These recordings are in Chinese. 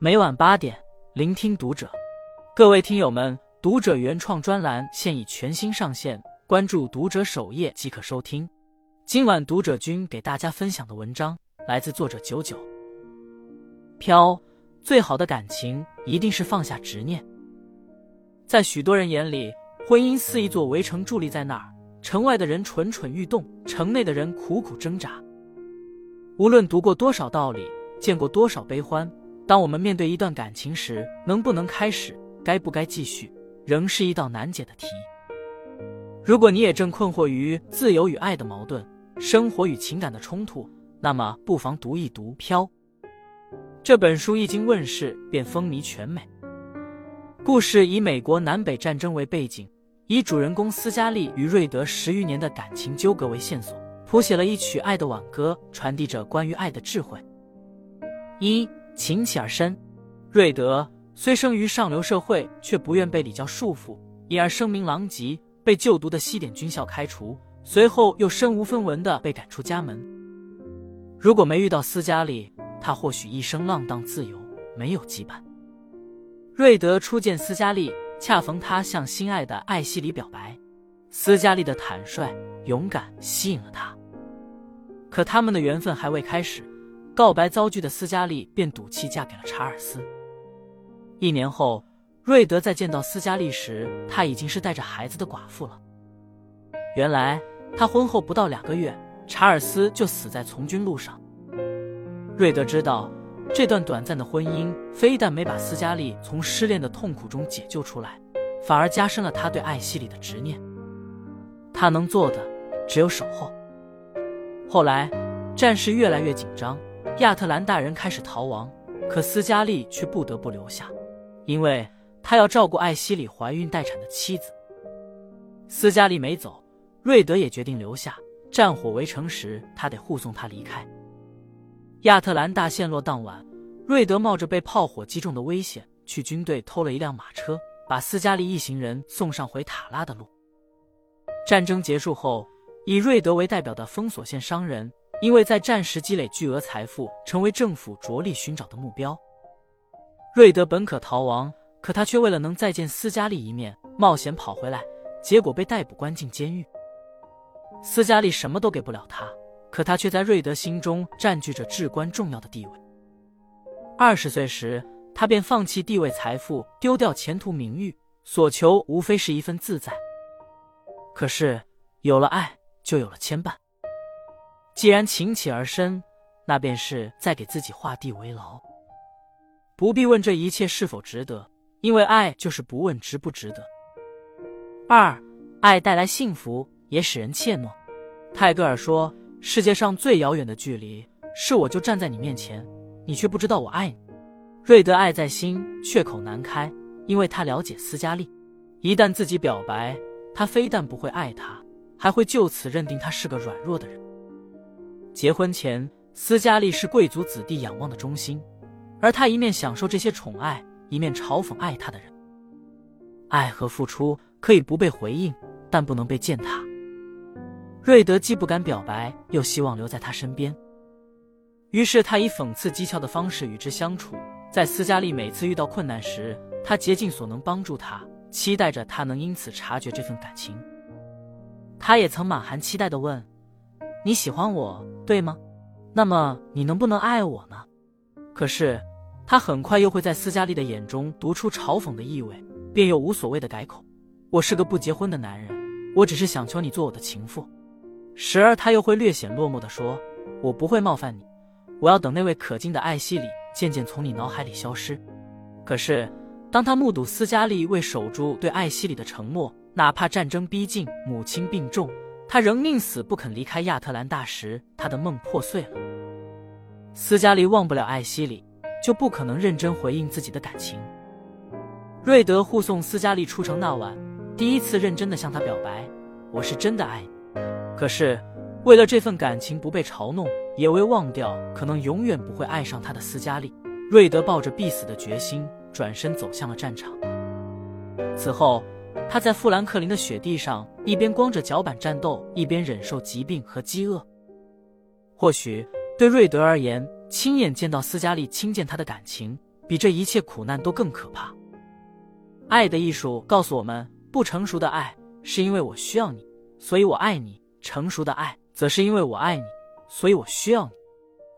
每晚八点，聆听读者。各位听友们，读者原创专栏现已全新上线，关注读者首页即可收听。今晚读者君给大家分享的文章来自作者九九。飘，最好的感情一定是放下执念。在许多人眼里，婚姻似一座围城伫立在那儿，城外的人蠢蠢欲动，城内的人苦苦挣扎。无论读过多少道理，见过多少悲欢，当我们面对一段感情时，能不能开始，该不该继续，仍是一道难解的题。如果你也正困惑于自由与爱的矛盾，生活与情感的冲突，那么不妨读一读《飘》这本书。一经问世，便风靡全美。故事以美国南北战争为背景，以主人公斯嘉丽与瑞德十余年的感情纠葛为线索。谱写了一曲爱的挽歌，传递着关于爱的智慧。一情起而深，瑞德虽生于上流社会，却不愿被礼教束缚，因而声名狼藉，被就读的西点军校开除，随后又身无分文的被赶出家门。如果没遇到斯嘉丽，他或许一生浪荡自由，没有羁绊。瑞德初见斯嘉丽，恰逢他向心爱的艾希里表白，斯嘉丽的坦率勇敢吸引了他。可他们的缘分还未开始，告白遭拒的斯嘉丽便赌气嫁给了查尔斯。一年后，瑞德在见到斯嘉丽时，她已经是带着孩子的寡妇了。原来，他婚后不到两个月，查尔斯就死在从军路上。瑞德知道，这段短暂的婚姻非但没把斯嘉丽从失恋的痛苦中解救出来，反而加深了他对艾希里的执念。他能做的只有守候。后来，战事越来越紧张，亚特兰大人开始逃亡，可斯嘉丽却不得不留下，因为他要照顾艾希里怀孕待产的妻子。斯嘉丽没走，瑞德也决定留下。战火围城时，他得护送她离开。亚特兰大陷落当晚，瑞德冒着被炮火击中的危险，去军队偷了一辆马车，把斯嘉丽一行人送上回塔拉的路。战争结束后。以瑞德为代表的封锁线商人，因为在战时积累巨额财富，成为政府着力寻找的目标。瑞德本可逃亡，可他却为了能再见斯嘉丽一面，冒险跑回来，结果被逮捕关进监狱。斯嘉丽什么都给不了他，可他却在瑞德心中占据着至关重要的地位。二十岁时，他便放弃地位、财富，丢掉前途、名誉，所求无非是一份自在。可是有了爱。就有了牵绊。既然情起而深，那便是在给自己画地为牢。不必问这一切是否值得，因为爱就是不问值不值得。二，爱带来幸福，也使人怯懦。泰戈尔说：“世界上最遥远的距离，是我就站在你面前，你却不知道我爱你。”瑞德爱在心，却口难开，因为他了解斯嘉丽，一旦自己表白，他非但不会爱她。还会就此认定他是个软弱的人。结婚前，斯嘉丽是贵族子弟仰望的中心，而他一面享受这些宠爱，一面嘲讽爱他的人。爱和付出可以不被回应，但不能被践踏。瑞德既不敢表白，又希望留在他身边，于是他以讽刺讥诮的方式与之相处。在斯嘉丽每次遇到困难时，他竭尽所能帮助她，期待着他能因此察觉这份感情。他也曾满含期待的问：“你喜欢我，对吗？那么你能不能爱我呢？”可是他很快又会在斯嘉丽的眼中读出嘲讽的意味，便又无所谓的改口：“我是个不结婚的男人，我只是想求你做我的情妇。”时而他又会略显落寞的说：“我不会冒犯你，我要等那位可敬的艾希里渐渐从你脑海里消失。”可是当他目睹斯嘉丽为守住对艾希里的承诺，哪怕战争逼近，母亲病重，他仍宁死不肯离开亚特兰大时，他的梦破碎了。斯嘉丽忘不了艾希里，就不可能认真回应自己的感情。瑞德护送斯嘉丽出城那晚，第一次认真的向她表白：“我是真的爱你。”可是，为了这份感情不被嘲弄，也为忘掉可能永远不会爱上他的斯嘉丽，瑞德抱着必死的决心，转身走向了战场。此后。他在富兰克林的雪地上，一边光着脚板战斗，一边忍受疾病和饥饿。或许对瑞德而言，亲眼见到斯嘉丽轻贱他的感情，比这一切苦难都更可怕。爱的艺术告诉我们，不成熟的爱是因为我需要你，所以我爱你；成熟的爱则是因为我爱你，所以我需要你。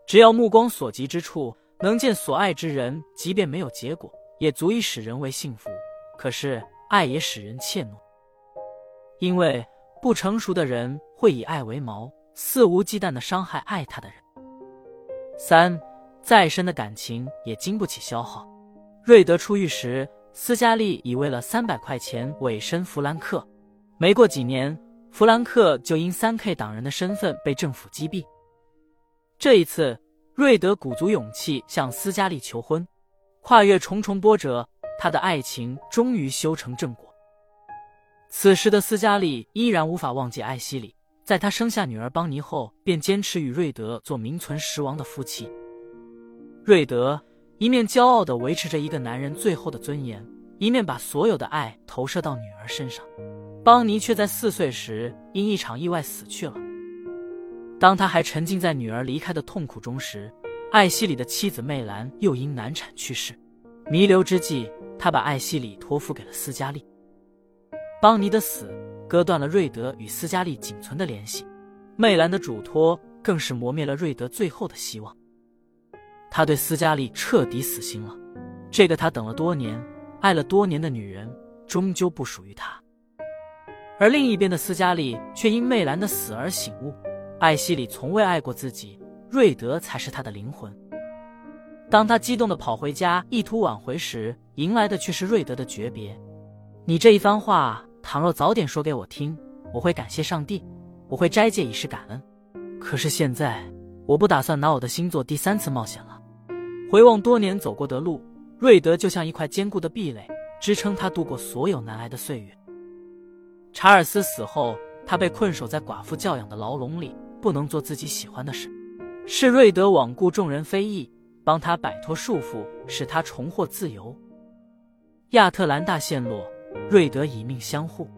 只要目光所及之处能见所爱之人，即便没有结果，也足以使人为幸福。可是爱也使人怯懦，因为不成熟的人会以爱为矛，肆无忌惮的伤害爱他的人。三。再深的感情也经不起消耗。瑞德出狱时，斯嘉丽已为了三百块钱委身弗兰克。没过几年，弗兰克就因三 K 党人的身份被政府击毙。这一次，瑞德鼓足勇气向斯嘉丽求婚，跨越重重波折，他的爱情终于修成正果。此时的斯嘉丽依然无法忘记艾希里，在他生下女儿邦尼后，便坚持与瑞德做名存实亡的夫妻。瑞德一面骄傲地维持着一个男人最后的尊严，一面把所有的爱投射到女儿身上。邦尼却在四岁时因一场意外死去了。当他还沉浸在女儿离开的痛苦中时，艾希里的妻子魅兰又因难产去世。弥留之际，他把艾希里托付给了斯嘉丽。邦尼的死割断了瑞德与斯嘉丽仅存的联系，魅兰的嘱托更是磨灭了瑞德最后的希望。他对斯嘉丽彻底死心了，这个他等了多年、爱了多年的女人，终究不属于他。而另一边的斯嘉丽却因魅兰的死而醒悟，艾希里从未爱过自己，瑞德才是他的灵魂。当他激动地跑回家，意图挽回时，迎来的却是瑞德的诀别。你这一番话，倘若早点说给我听，我会感谢上帝，我会斋戒以示感恩。可是现在，我不打算拿我的星座第三次冒险了。回望多年走过的路，瑞德就像一块坚固的壁垒，支撑他度过所有难挨的岁月。查尔斯死后，他被困守在寡妇教养的牢笼里，不能做自己喜欢的事。是瑞德罔顾众人非议，帮他摆脱束缚，使他重获自由。亚特兰大陷落，瑞德以命相护。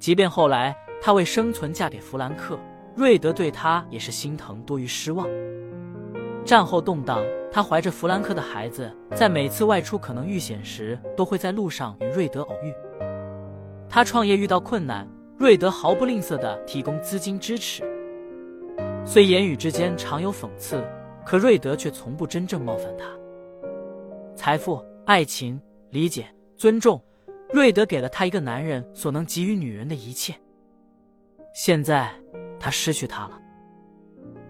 即便后来他为生存嫁给弗兰克，瑞德对他也是心疼多于失望。战后动荡。他怀着弗兰克的孩子，在每次外出可能遇险时，都会在路上与瑞德偶遇。他创业遇到困难，瑞德毫不吝啬地提供资金支持。虽言语之间常有讽刺，可瑞德却从不真正冒犯他。财富、爱情、理解、尊重，瑞德给了他一个男人所能给予女人的一切。现在，他失去他了。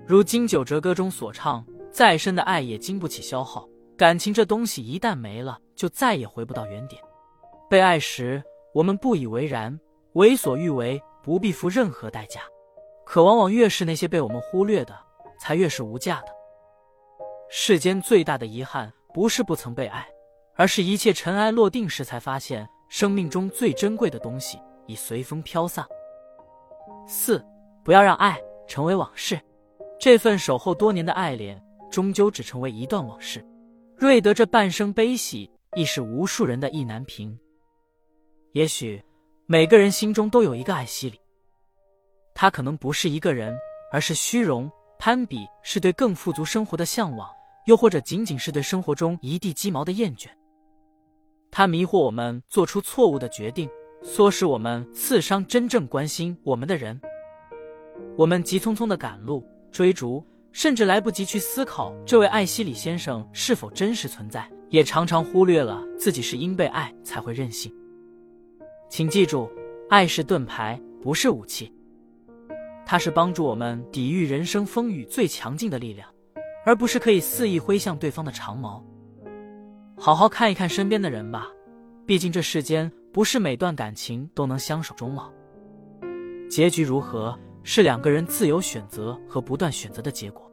如《金九哲歌》中所唱。再深的爱也经不起消耗，感情这东西一旦没了，就再也回不到原点。被爱时，我们不以为然，为所欲为，不必付任何代价。可往往越是那些被我们忽略的，才越是无价的。世间最大的遗憾，不是不曾被爱，而是一切尘埃落定时，才发现生命中最珍贵的东西已随风飘散。四，不要让爱成为往事。这份守候多年的爱恋。终究只成为一段往事。瑞德这半生悲喜，亦是无数人的意难平。也许每个人心中都有一个艾希里，他可能不是一个人，而是虚荣、攀比，是对更富足生活的向往，又或者仅仅是对生活中一地鸡毛的厌倦。他迷惑我们做出错误的决定，唆使我们刺伤真正关心我们的人。我们急匆匆的赶路追逐。甚至来不及去思考这位艾希里先生是否真实存在，也常常忽略了自己是因被爱才会任性。请记住，爱是盾牌，不是武器，它是帮助我们抵御人生风雨最强劲的力量，而不是可以肆意挥向对方的长矛。好好看一看身边的人吧，毕竟这世间不是每段感情都能相守终老。结局如何，是两个人自由选择和不断选择的结果。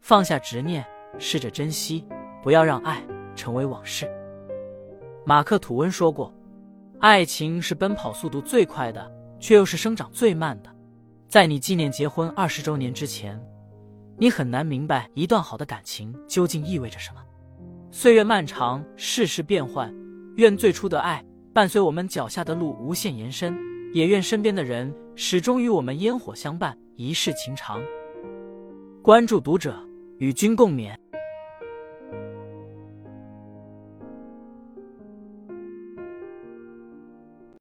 放下执念，试着珍惜，不要让爱成为往事。马克·吐温说过：“爱情是奔跑速度最快的，却又是生长最慢的。”在你纪念结婚二十周年之前，你很难明白一段好的感情究竟意味着什么。岁月漫长，世事变幻，愿最初的爱伴随我们脚下的路无限延伸，也愿身边的人始终与我们烟火相伴，一世情长。关注读者。与君共勉。